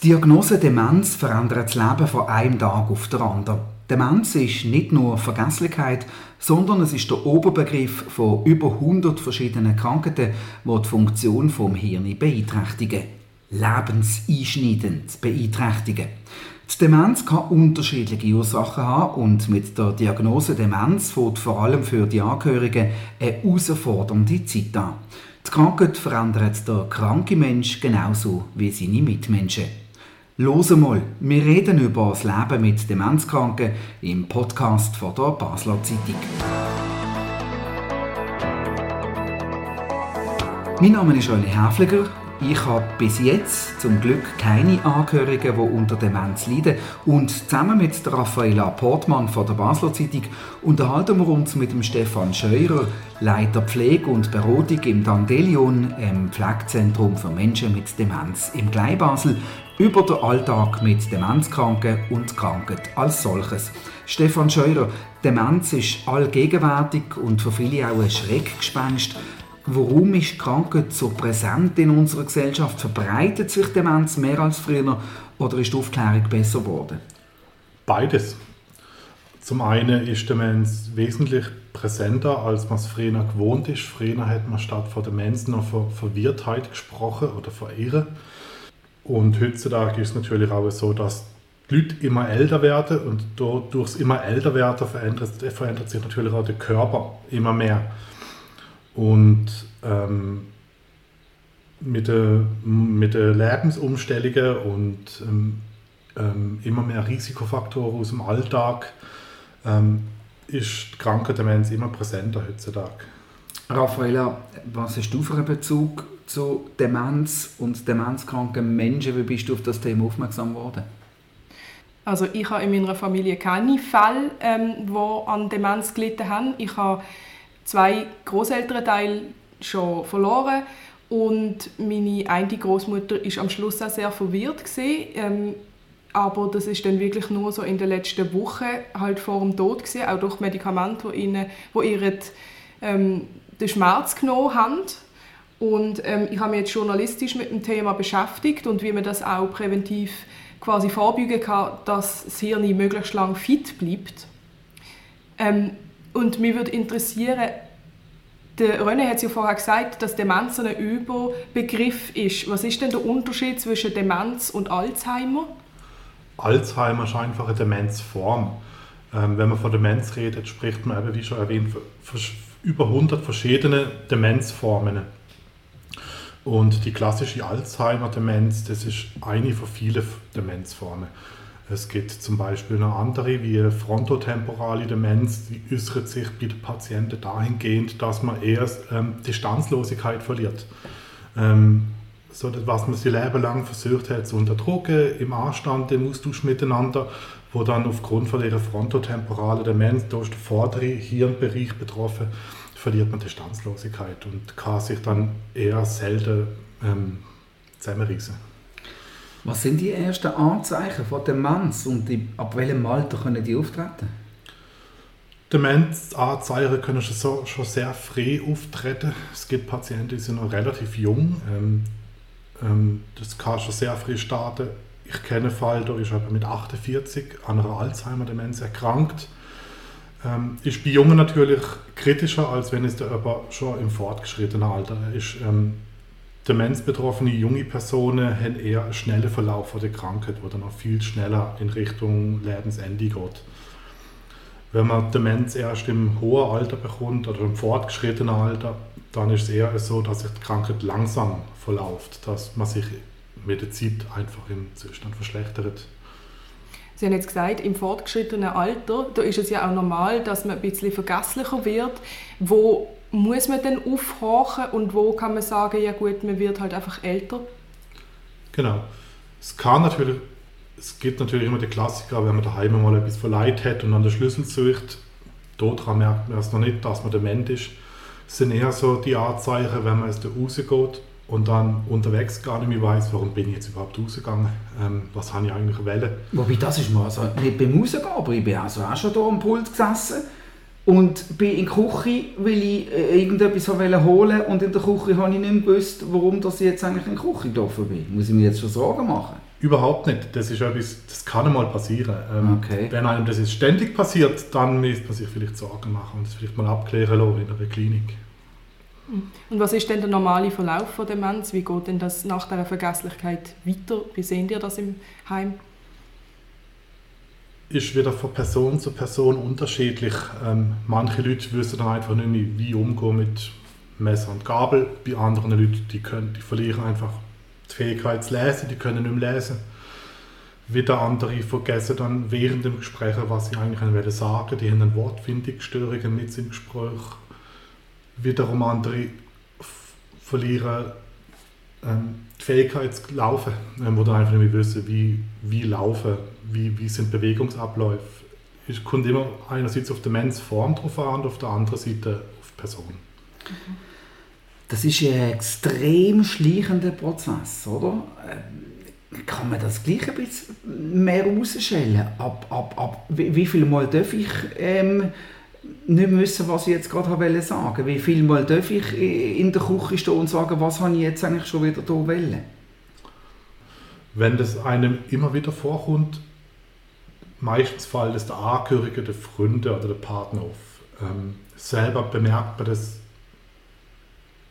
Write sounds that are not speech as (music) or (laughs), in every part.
Die Diagnose Demenz verändert das Leben von einem Tag auf den anderen. Demenz ist nicht nur Vergesslichkeit, sondern es ist der Oberbegriff von über 100 verschiedenen Krankheiten, die die Funktion vom Hirn beeinträchtigen. Lebenseinschneidend beeinträchtigen. Die Demenz kann unterschiedliche Ursachen haben und mit der Diagnose Demenz fängt vor allem für die Angehörigen eine herausfordernde Zeit an. Die Krankheit verändert der kranke Mensch genauso wie seine Mitmenschen. Los mal, wir reden über das Leben mit Demenzkranken im Podcast von der Basler Zeitung. Mein Name ist Olli Häfliger. Ich habe bis jetzt zum Glück keine Angehörigen, die unter Demenz leiden. Und zusammen mit Raffaella Portmann von der Basler Zeitung unterhalten wir uns mit dem Stefan Scheurer, Leiter Pflege und Beratung im Dandelion, im Pflegezentrum für Menschen mit Demenz im Gleibasel, über den Alltag mit Demenzkranken und Krankheit als solches. Stefan Scheurer, Demenz ist allgegenwärtig und für viele auch ein Schreckgespenst. Warum ist Krankheit so präsent in unserer Gesellschaft? Verbreitet sich Demenz mehr als früher oder ist die Aufklärung besser geworden? Beides. Zum einen ist Demenz wesentlich präsenter, als man es früher gewohnt ist. Früher hat man statt von Demenz noch von Verwirrtheit gesprochen oder von Irre. Und heutzutage ist es natürlich auch so, dass die Leute immer älter werden und durch immer älter werden verändert, verändert sich natürlich auch der Körper immer mehr. Und ähm, mit den mit der Lebensumstellungen und ähm, ähm, immer mehr Risikofaktoren aus dem Alltag ähm, ist die Krankendemenz immer präsenter heutzutage. Raffaella, was hast du für einen Bezug zu Demenz und demenzkranken Menschen? Wie bist du auf das Thema aufmerksam geworden? Also ich habe in meiner Familie keine Fälle, ähm, die an Demenz gelitten haben. Ich habe zwei Großelternteile schon verloren und meine eine Großmutter ist am Schluss auch sehr verwirrt gewesen. Ähm, aber das ist dann wirklich nur so in den letzten Wochen halt vor dem Tod gewesen, auch durch Medikamente, die ihnen, wo ihr ähm, den Schmerz genommen haben. Und ähm, ich habe mich jetzt journalistisch mit dem Thema beschäftigt und wie man das auch präventiv quasi vorbeugen kann, dass das Hirn möglichst lang fit bleibt. Ähm, und mich würde interessieren, der René hat es ja vorher gesagt, dass Demenz ein Überbegriff ist. Was ist denn der Unterschied zwischen Demenz und Alzheimer? Alzheimer ist einfach eine Demenzform. Ähm, wenn man von Demenz redet, spricht man eben, wie schon erwähnt, über 100 verschiedene Demenzformen. Und die klassische Alzheimer-Demenz, das ist eine von vielen Demenzformen. Es gibt zum Beispiel noch andere wie frontotemporale Demenz, die äußert sich bei den Patienten dahingehend, dass man erst ähm, Distanzlosigkeit verliert. Ähm, so, was man sein Leben lang versucht hat zu unterdrücken, im Anstand, im Austausch miteinander, wo dann aufgrund von ihrer frontotemporalen Demenz, da ist der vordere Hirnbereich betroffen, verliert man Distanzlosigkeit und kann sich dann eher selten ähm, zusammenreißen. Was sind die ersten Anzeichen von Demenz und ab welchem Alter können die auftreten? Demenzanzeichen können schon, schon sehr früh auftreten. Es gibt Patienten, die sind noch relativ jung. Ähm, ähm, das kann schon sehr früh starten. Ich kenne einen Fall, der ist aber mit 48 an einer Alzheimer-Demenz erkrankt. Ähm, ist bei Jungen natürlich kritischer, als wenn es der schon im fortgeschrittenen Alter ist. Ähm, Demenzbetroffene junge Personen haben eher einen schnellen Verlauf der Krankheit, wo dann auch viel schneller in Richtung Lebensende geht. Wenn man Demenz erst im hohen Alter bekommt oder im fortgeschrittenen Alter, dann ist es eher so, dass sich die Krankheit langsam verläuft, dass man sich mit der Zeit einfach im Zustand verschlechtert. Sie haben jetzt gesagt, im fortgeschrittenen Alter, da ist es ja auch normal, dass man ein bisschen vergesslicher wird. Wo muss man denn aufhorchen und wo kann man sagen, ja gut, man wird halt einfach älter? Genau. Es kann natürlich, es gibt natürlich immer den Klassiker, wenn man daheim mal etwas verleiht hat und an den Schlüssel sucht, daran merkt man es noch nicht, dass man dement ist. Es sind eher so die Anzeichen, wenn man aus der rausgeht und dann unterwegs gar nicht mehr weiß, warum bin ich jetzt überhaupt rausgegangen, ähm, was habe ich eigentlich wählen. Wobei, das ist mal also nicht beim Rausgehen, aber ich bin also auch schon hier am Pult gesessen und bin in der Küche, weil ich äh, irgendetwas holen wollte und in der Küche habe ich nicht gewusst, warum ich jetzt eigentlich in der Küche gelaufen bin. Muss ich mir jetzt schon Sorgen machen? Überhaupt nicht. Das ist etwas, das kann einmal passieren. Ähm, Okay. Wenn einem das jetzt ständig passiert, dann müsste man sich vielleicht Sorgen machen und das vielleicht mal abklären lassen in einer Klinik. Und was ist denn der normale Verlauf von Demenz? Wie geht denn das nach der Vergesslichkeit weiter? Wie sehen ihr das im Heim? Ist wieder von Person zu Person unterschiedlich. Ähm, manche Leute wissen dann einfach nicht mehr, wie umgehen mit Messer und Gabel. Bei anderen Leuten, die, können, die verlieren einfach die Fähigkeit zu lesen, die können nicht mehr lesen. Wieder andere vergessen dann während dem Gespräch, was sie eigentlich sagen. Die haben dann Wortfindungsstörungen mit im Gespräch. Wiederum andere verlieren ähm, die Fähigkeit zu laufen, ähm, dann einfach nicht mehr wissen, wie, wie laufen, wie, wie sind Bewegungsabläufe. Es kommt immer einerseits auf die Demenzform drauf an und auf der anderen Seite auf die Person. Das ist ein extrem schleichender Prozess, oder? Ähm, Kann man das gleich ein bisschen mehr rausstellen? Ab, ab, ab, wie, wie viel Mal darf ich ähm, nicht wissen, was ich jetzt gerade wollte sagen? Wie viel Mal darf ich in der Küche stehen und sagen, was habe ich jetzt eigentlich schon wieder hier wollen? Wenn das einem immer wieder vorkommt, meistens fällt es der Angehörige, der Freunde oder der Partner auf. Ähm, selber bemerkt man das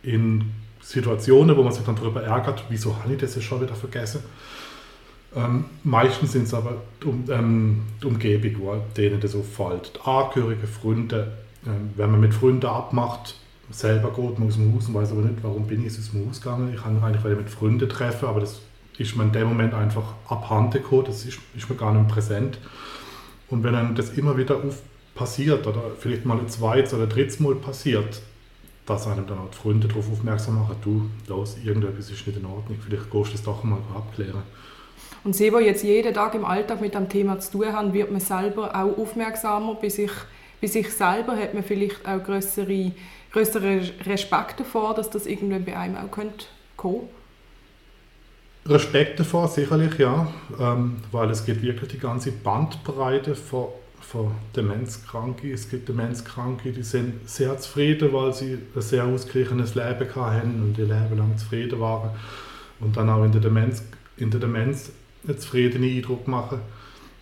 in Situationen, wo man sich dann darüber ärgert, wieso habe ich das jetzt schon wieder vergessen. Ähm, meistens sind es aber um, ähm, die Umgebung, wo denen das auffällt. Die Angehörige, Freunde, ähm, wenn man mit Freunden abmacht, selber geht man aus dem Haus und weiß aber nicht, warum bin ich aus dem Haus gegangen. Ich kann mich eigentlich mit Freunden treffen, aber das ist mir in dem Moment einfach abhanden gekommen, das ist, ist mir gar nicht präsent. Und wenn einem das immer wieder passiert oder vielleicht mal ein zweites oder drittes Mal passiert, dass einem dann auch die Freunde darauf aufmerksam machen, du, los, irgendetwas ist nicht in Ordnung, vielleicht gehst du das doch mal abklären. Und Sie, die jetzt jeden Tag im Alltag mit dem Thema zu tun haben, wird man selber auch aufmerksamer bei sich, bei sich selber, hat man vielleicht auch größere, größeren Respekt davor, dass das irgendwann bei einem auch könnte kommen Respekt davor, sicherlich, ja, ähm, weil es geht wirklich die ganze Bandbreite von, von Demenzkranken. Es gibt Demenzkranke, die sind sehr zufrieden, weil sie ein sehr ausgeglichenes Leben hatten und ihr Leben lang zufrieden waren und dann auch in der Demenz, in der Demenz einen zufriedenen Eindruck machen.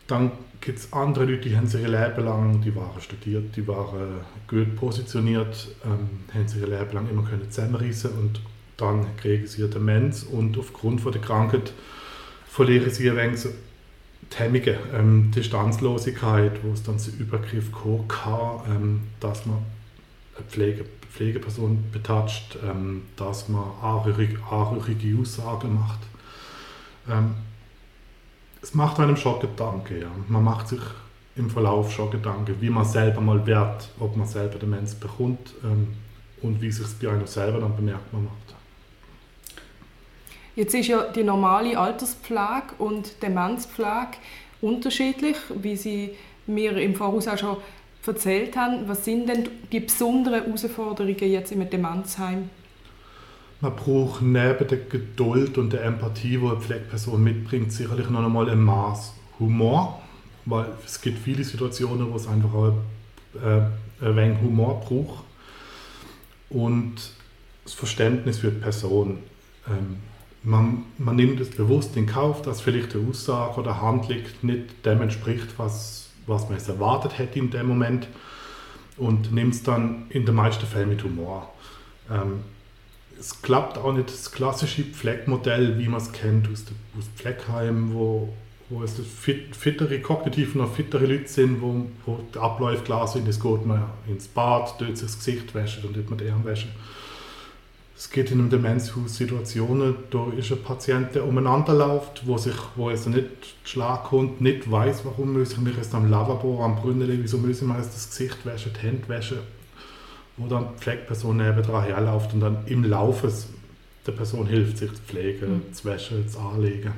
Dann gibt es andere Leute, die haben sich ihr Leben lang, die waren studiert, die waren gut positioniert, ähm, haben sich ihr Leben lang immer können zusammenreißen und dann kriegen sie Demenz und aufgrund von der Krankheit verlieren sie ein wenig die Hemmungen, ähm, Distanzlosigkeit, wo es dann zu Übergriff kommen kann, ähm, dass man eine Pflege, Pflegeperson betatscht, ähm, dass man anrührige, Aussagen macht. Ähm, es macht einem schon Gedanken, ja. Man macht sich im Verlauf schon Gedanken, wie man selber mal wird, ob man selber Demenz bekommt ähm, und wie sich es bei einem selber dann bemerkbar macht. Jetzt ist ja die normale Alterspflege und Demenzpflege unterschiedlich, wie Sie mir im Voraus auch schon erzählt haben. Was sind denn die besonderen Herausforderungen jetzt im Demenzheim? Man braucht neben der Geduld und der Empathie, die eine Pflegeperson mitbringt, sicherlich noch einmal ein Maß Humor, weil es gibt viele Situationen, wo es einfach auch äh, ein wenig Humor braucht und das Verständnis für die Person. Ähm, man, man nimmt es bewusst in Kauf, dass vielleicht eine Aussage oder Handlung nicht dem entspricht, was, was man es erwartet hätte in dem Moment und nimmt es dann in den meisten Fällen mit Humor. Ähm, es klappt auch nicht das klassische Pflegmodell, wie man es kennt aus, der, aus Pflegeheim, wo, wo es fit, fittere, kognitiv noch fittere Leute sind, wo, wo die Abläufe klar sind. Es geht man ins Bad, dort sich das Gesicht wäscht und dort man die Arme wäscht. Es gibt in einem Demenzhaus Situationen, da ist ein Patient, der umeinander läuft, wo, sich, wo also nicht Schlag kommt, nicht weiß, warum muss ich mich jetzt am Lavabo, am Brunnen, wieso muss ich mir jetzt das Gesicht waschen, die Hände waschen, wo dann die Pflegeperson nebendran herläuft und dann im Laufe der Person hilft, sich zu pflegen, Mhm. zu waschen, zu anlegen.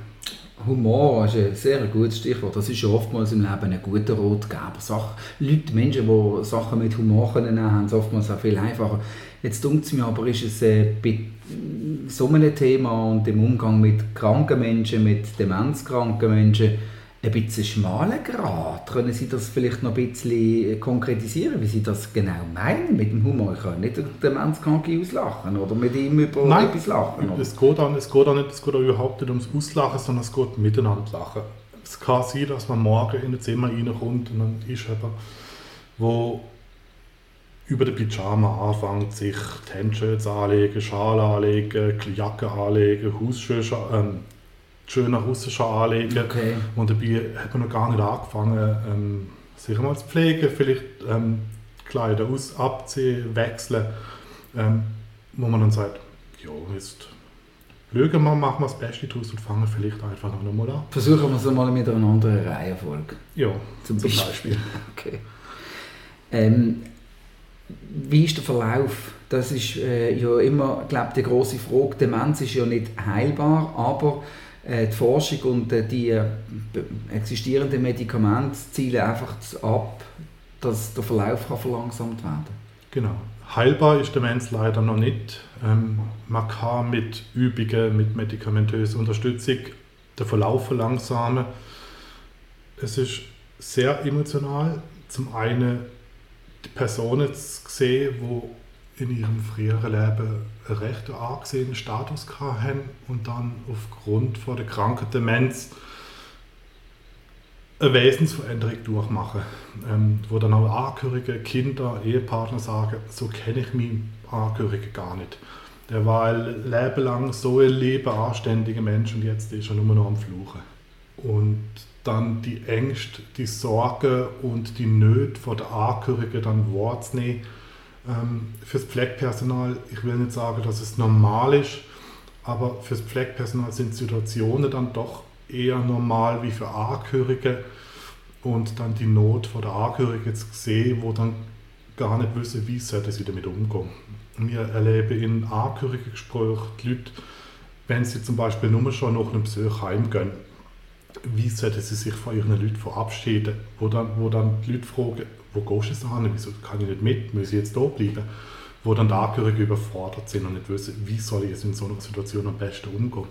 Humor ist ein sehr gutes Stichwort. Das ist ja oftmals im Leben ein guter Rotgeber. Sach Leute, Menschen, die Sachen mit Humor können haben es oftmals auch viel einfacher. Jetzt denkt es mir aber, ist es äh, bei so einem Thema und im Umgang mit kranken Menschen, mit demenzkranken Menschen, ein bisschen schmaler Grad. Können Sie das vielleicht noch ein bisschen konkretisieren, wie Sie das genau meinen mit dem Humor? Ich kann nicht den Demenzkranken auslachen oder mit ihm über Nein, etwas lachen. Oder? Es geht, auch, es, geht auch nicht, es geht auch überhaupt nicht ums Auslachen, sondern es geht miteinander lachen. Es kann sein, dass man morgen in ein Zimmer reinkommt und dann ist jemand, wo über den Pyjama anfängt, sich die Handshirts anlegen, Schal anlegen, Jacke anlegen, Hausschuhe, ähm, schöner russischer anlegen. Okay. Und dabei hat man noch gar nicht angefangen, ähm, sich mal zu pflegen, vielleicht ähm, Kleider aus, abziehen, wechseln, ähm, wo man dann sagt, ja, jetzt schauen wir, machen wir das Beste daraus und fangen vielleicht einfach noch mal an. Versuchen wir es mal mit einer anderen Reihenfolge. Ja, Zum zum Beispiel. Beispiel. (laughs) Okay. Ähm, wie ist der Verlauf? Das ist äh, ja immer, glaube die große Frage. Demenz ist ja nicht heilbar, aber äh, die Forschung und äh, die äh, existierenden Medikamente zielen einfach ab, dass der Verlauf kann verlangsamt werden. Genau. Heilbar ist Demenz leider noch nicht. Ähm, man kann mit Übungen, mit medikamentöser Unterstützung den Verlauf verlangsamen. Es ist sehr emotional. Zum einen Personen zu sehen, die in ihrem früheren Leben einen recht angesehenen Status hatten und dann aufgrund von der kranken Demenz eine Wesensveränderung durchmachen, ähm, wo dann auch Angehörige, Kinder, Ehepartner sagen, so kenne ich meinen Angehörigen gar nicht. Der war ein Leben lang so ein Leben anständiger Mensch und jetzt ist er nur noch am Fluchen. Und dann die Ängste, die Sorgen und die Nöte von der Angehörigen dann wahrzunehmen. Ähm, fürs Pflegepersonal, ich will nicht sagen, dass es normal ist, aber fürs Pflegepersonal sind Situationen dann doch eher normal wie für Angehörige und dann die Not von der Angehörigen zu sehen, wo dann gar nicht wissen, wie sollten sie damit umgehen. Wir erleben in Angehörigengesprächen die Leute, wenn sie zum Beispiel nur schon nach einem Besuch heimgehen, wie sollten sie sich von ihren Leuten verabschieden, wo dann, wo dann die Leute fragen, wo gehst du hin, wieso kann ich nicht mit, muss ich jetzt da bleiben, wo dann die Angehörigen überfordert sind und nicht wissen, wie soll ich jetzt in so einer Situation am besten umgehen.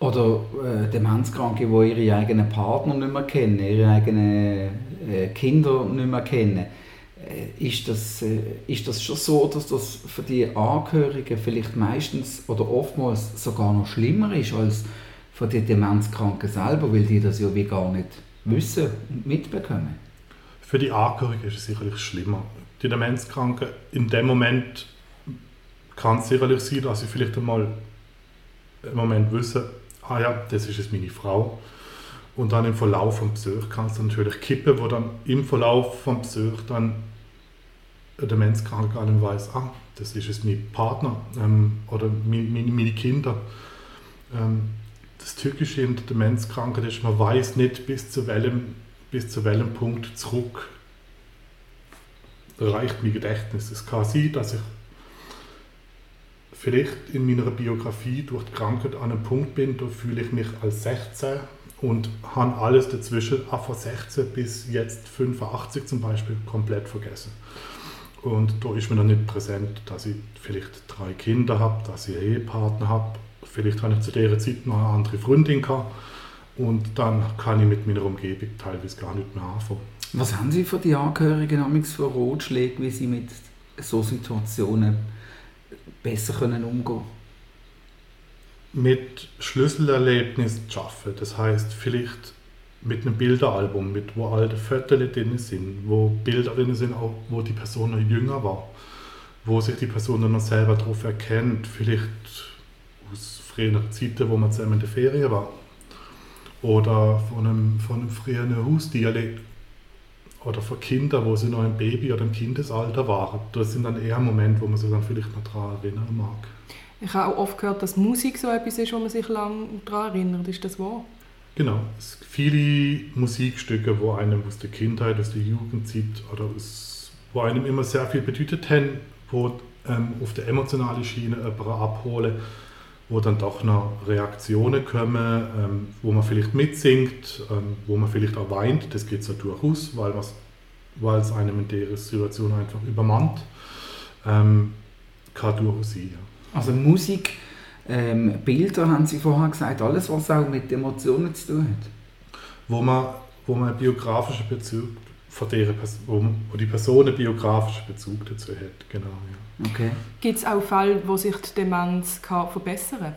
Oder äh, Demenzkranke, die ihre eigenen Partner nicht mehr kennen, ihre eigenen äh, Kinder nicht mehr kennen. Äh, ist, das, äh, ist das schon so, dass das für die Angehörigen vielleicht meistens oder oftmals sogar noch schlimmer ist als für die Demenzkranken selber, weil die das ja wie gar nicht wissen und mitbekommen? Für die Angehörigen ist es sicherlich schlimmer. Die Demenzkranken, in dem Moment kann es sicherlich sein, dass sie vielleicht einmal im Moment wissen, ah ja, das ist jetzt meine Frau. Und dann im Verlauf vom Besuch kann es natürlich kippen, wo dann im Verlauf vom Besuch dann der Demenzkranke gar nicht weiß, ah, das ist jetzt mein Partner ähm, oder meine, meine, meine Kinder. Ähm, das Tückische in der Demenzkranken ist, man weiß nicht, bis zu welchem, bis zu welchem Punkt zurück reicht mein Gedächtnis. Es kann sein, dass ich vielleicht in meiner Biografie durch die Krankheit an einem Punkt bin, da fühle ich mich als 16 und habe alles dazwischen, auch von 16 bis jetzt 85 zum Beispiel, komplett vergessen. Und da ist mir dann nicht präsent, dass ich vielleicht drei Kinder habe, dass ich einen Ehepartner habe. Vielleicht habe ich zu dieser Zeit noch eine andere Freundin gehabt. Und dann kann ich mit meiner Umgebung teilweise gar nicht mehr anfangen. Was haben Sie für die Angehörigen amigs für Ratschläge, wie sie mit so Situationen besser können umgehen Mit Schlüsselerlebnissen zu arbeiten. Das heißt vielleicht mit einem Bilderalbum, mit wo alte Fotos drin sind, wo Bilder drin sind, auch wo die Person noch jünger war, wo sich die Person dann noch selber darauf erkennt, vielleicht aus früheren Zeiten, wo man zusammen in der Ferien war. Oder von einem, von einem früheren Hausdialekt. Oder von Kindern, wo sie noch ein Baby oder im Kindesalter waren. Das sind dann eher Momente, wo man sich dann vielleicht noch daran erinnern mag. Ich habe auch oft gehört, dass Musik so etwas ist, wo man sich lange daran erinnert. Ist das wahr? Genau, es gibt viele Musikstücke, wo einem aus der Kindheit, aus der Jugendzeit oder aus, wo einem immer sehr viel bedeutet haben, wo ähm, auf der emotionalen Schiene jemanden abholen, wo dann doch noch Reaktionen kommen, ähm, wo man vielleicht mitsingt, ähm, wo man vielleicht auch weint, das geht so durchaus, weil, was, weil es einem in der Situation einfach übermannt. Ähm, kann durchaus sein, ja. Also Musik, ähm, Bilder haben Sie vorher gesagt, alles was auch mit Emotionen zu tun hat. wo man, wo man einen biografischen Bezug von der wo, wo die Person einen biografischen Bezug dazu hat. Genau, ja. Okay. Gibt es auch Fälle, wo sich die Demenz kann verbessern kann?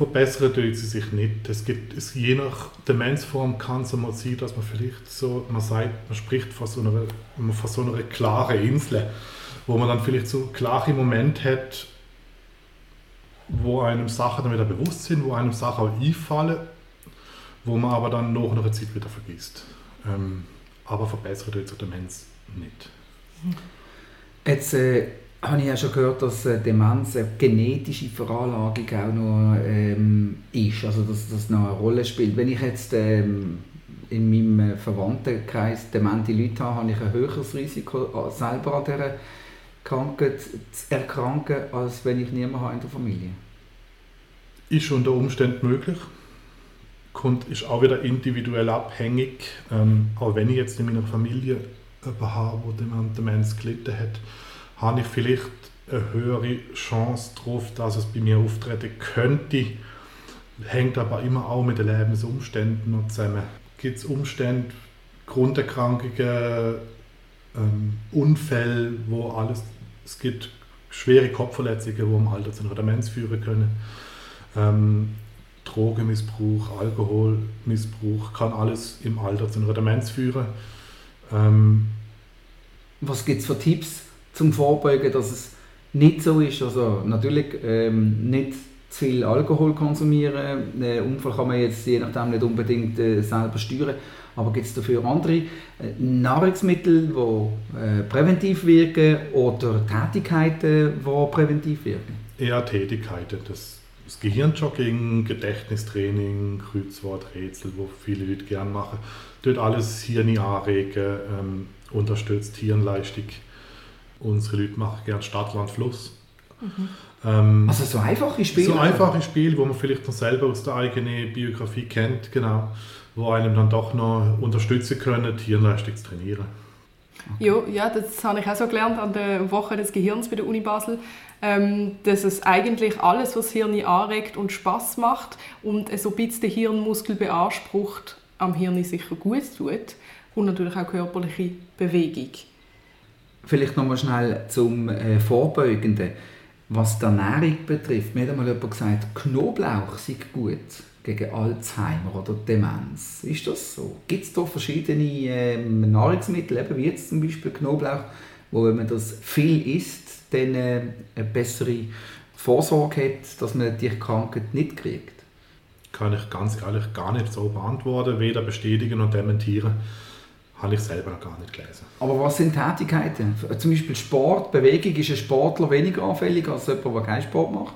Verbessern tut sie sich nicht. Es gibt, es, je nach Demenzform kann es mal sein, dass man vielleicht so, man sagt, man spricht von so einer, von so einer klaren Insel, wo man dann vielleicht so klare Momente hat, wo einem Sachen dann wieder bewusst sind, wo einem Sachen auch einfallen, wo man aber dann nach einer Zeit wieder vergisst. Ähm, aber verbessert tut sich Demenz nicht. Jetzt äh, habe ich ja schon gehört, dass äh, Demenz eine genetische Veranlagung auch noch ähm, ist, also dass das noch eine Rolle spielt. Wenn ich jetzt ähm, in meinem Verwandtenkreis demente Leute habe, habe ich ein höheres Risiko, äh, selber an dieser Krankheit zu erkranken, als wenn ich niemanden habe in der Familie. Ist unter Umständen möglich. Ist auch wieder individuell abhängig. Ähm, auch wenn ich jetzt in meiner Familie jemanden habe, der Demenz gelitten hat, habe ich vielleicht eine höhere Chance darauf, dass es bei mir auftreten könnte. Hängt aber immer auch mit den Lebensumständen noch zusammen. Gibt es Umstände, Grunderkrankungen, ähm, Unfälle, wo alles, es gibt schwere Kopfverletzungen, die im Alter zu einer Demenz führen können. Ähm, Drogenmissbrauch, Alkoholmissbrauch kann alles im Alter zu einer Demenz führen. Ähm, Was gibt es für Tipps zum Vorbeugen, dass es nicht so ist? Also natürlich ähm, nicht zu viel Alkohol konsumieren. Einen Unfall kann man jetzt je nachdem nicht unbedingt äh, selber steuern. Aber gibt es dafür andere äh, Nahrungsmittel, die äh, präventiv wirken oder Tätigkeiten, die präventiv wirken? Eher Tätigkeiten. Das, das Gehirnjogging, Gedächtnistraining, Kreuzworträtsel, wo viele Leute gerne machen. Dort alles Hirn anregen, ähm, unterstützt Hirnleistung. Unsere Leute machen gerne Stadt, Land, Fluss. Mhm. Ähm, also so einfache Spiele? So einfache Spiele, wo man vielleicht noch selber aus der eigenen Biografie kennt, genau wo einem dann doch noch unterstützen können, Hirnleistung zu trainieren. Ja, ja, das habe ich auch so gelernt an der Woche des Gehirns bei der Uni Basel, ähm, dass es eigentlich alles, was das Hirn anregt und Spaß macht und so ein bisschen den Hirnmuskel beansprucht, am Hirn sicher gut tut und natürlich auch körperliche Bewegung. Vielleicht noch mal schnell zum äh, Vorbeugenden. Was die Ernährung betrifft, mir hat einmal jemand gesagt, Knoblauch sei gut gegen Alzheimer oder Demenz. Ist das so? Gibt es da verschiedene ähm, Nahrungsmittel, eben wie jetzt zum Beispiel Knoblauch, wo wenn man das viel isst, dann äh, eine bessere Vorsorge hat, dass man die Krankheit nicht kriegt? Kann ich ganz ehrlich gar nicht so beantworten, weder bestätigen noch dementieren. Habe ich selber noch gar nicht gelesen. Aber was sind Tätigkeiten? Zum Beispiel Sport, Bewegung. Ist ein Sportler weniger anfällig als jemand, der keinen Sport macht?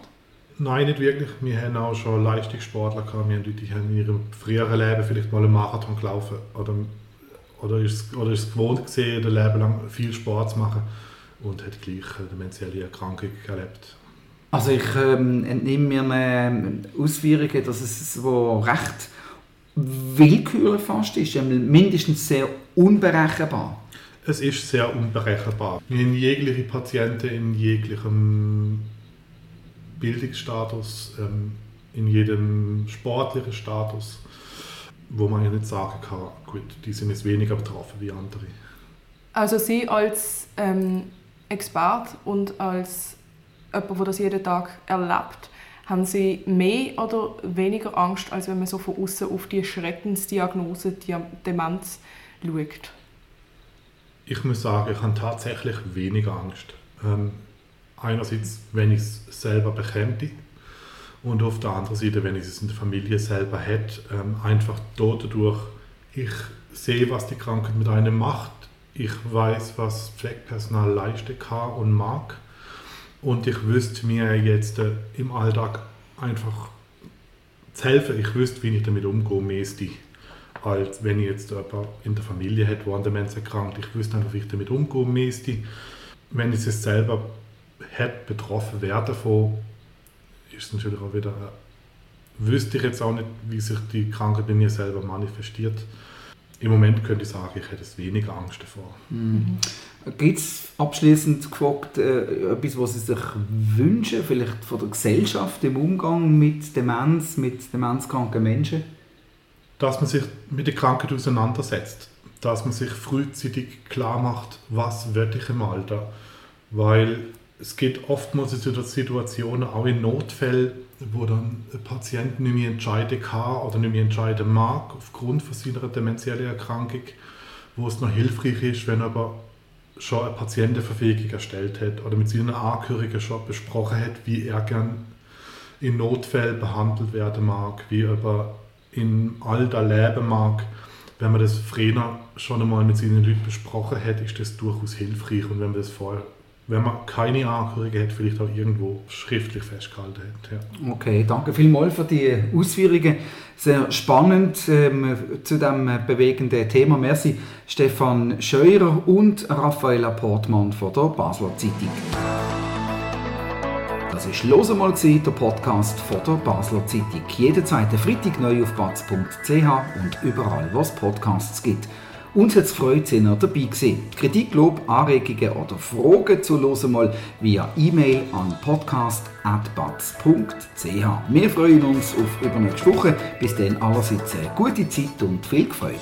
Nein, nicht wirklich. Wir haben auch schon Leistungssportler gehabt. Wir haben Leute, die haben in ihrem früheren Leben vielleicht mal einen Marathon gelaufen oder, oder, ist, oder ist es gewohnt gesehen, ein Leben lang viel Sport zu machen und hat gleich eine demenzielle Erkrankung erlebt. Also ich ähm, entnehme mir eine Ausführungen, dass es so recht willkürlich fast ist, mindestens sehr unberechenbar. Es ist sehr unberechenbar. Wir haben jegliche Patienten in jeglichem Bildungsstatus, ähm, in jedem sportlichen Status, wo man ja nicht sagen kann, gut, die sind jetzt weniger betroffen wie andere. Also Sie als ähm, Expert und als jemand, der das jeden Tag erlebt, haben Sie mehr oder weniger Angst, als wenn man so von außen auf die Schreckensdiagnose die Demenz schaut? Ich muss sagen, ich habe tatsächlich weniger Angst. Ähm, einerseits, wenn ich es selber bekäme und auf der anderen Seite, wenn ich es in der Familie selber hätte, ähm, einfach dadurch, ich sehe, was die Krankheit mit einem macht, ich weiß, was Pflegepersonal leisten kann und mag und ich wüsste mir jetzt äh, im Alltag einfach zu helfen. Ich wüsste, wie ich damit umgehe, müsste, als wenn ich jetzt jemanden in der Familie hätte, der an Demenz erkrankt. Ich wüsste einfach, wie ich damit umgehe, müsste. Wenn ich es selber hat betroffen werden davon, ist es natürlich auch wieder, wüsste ich jetzt auch nicht, wie sich die Krankheit bei mir selber manifestiert. Im Moment könnte ich sagen, ich hätte es weniger Angst davor. Mhm. Gibt es abschließend gefragt äh, etwas, was Sie sich wünschen, vielleicht von der Gesellschaft im Umgang mit Demenz, mit demenzkranken Menschen? dass man sich mit der Krankheit auseinandersetzt, dass man sich frühzeitig klar macht, was wird ich im Alter, weil es geht oftmals in Situationen, auch in Notfällen, wo dann ein Patient nicht mehr entscheiden kann oder nicht mehr entscheiden mag aufgrund von seiner demenziellen Erkrankung, wo es noch hilfreich ist, wenn aber schon eine Patientenverfügung erstellt hat oder mit seinen Angehörigen schon besprochen hat, wie er gern in Notfällen behandelt werden mag, wie er in Alter leben mag. Wenn man das früher schon einmal mit seinen Leuten besprochen hat, ist das durchaus hilfreich und wenn man das vorher wenn man keine Angehörigen hat, vielleicht auch irgendwo schriftlich festgehalten hat. Ja. Okay, danke vielmals für die Ausführungen. Sehr spannend ähm, zu diesem bewegenden Thema. Merci Stefan Scheurer und Raffaella Portmann von der Basler Zeitung. Das war «Los einmal», der Podcast von der Basler Zeitung. Jeden zweiten Freitag neu auf batz.ch und überall, wo es Podcasts gibt. Uns hat es gefreut, sind ihr dabei gewesen. Kritik, Lob, Anregungen oder Fragen zu hören mal via E-Mail an podcast.batz.ch. Wir freuen uns auf übernächste Woche. Bis dann allerseits eine gute Zeit und viel Freude.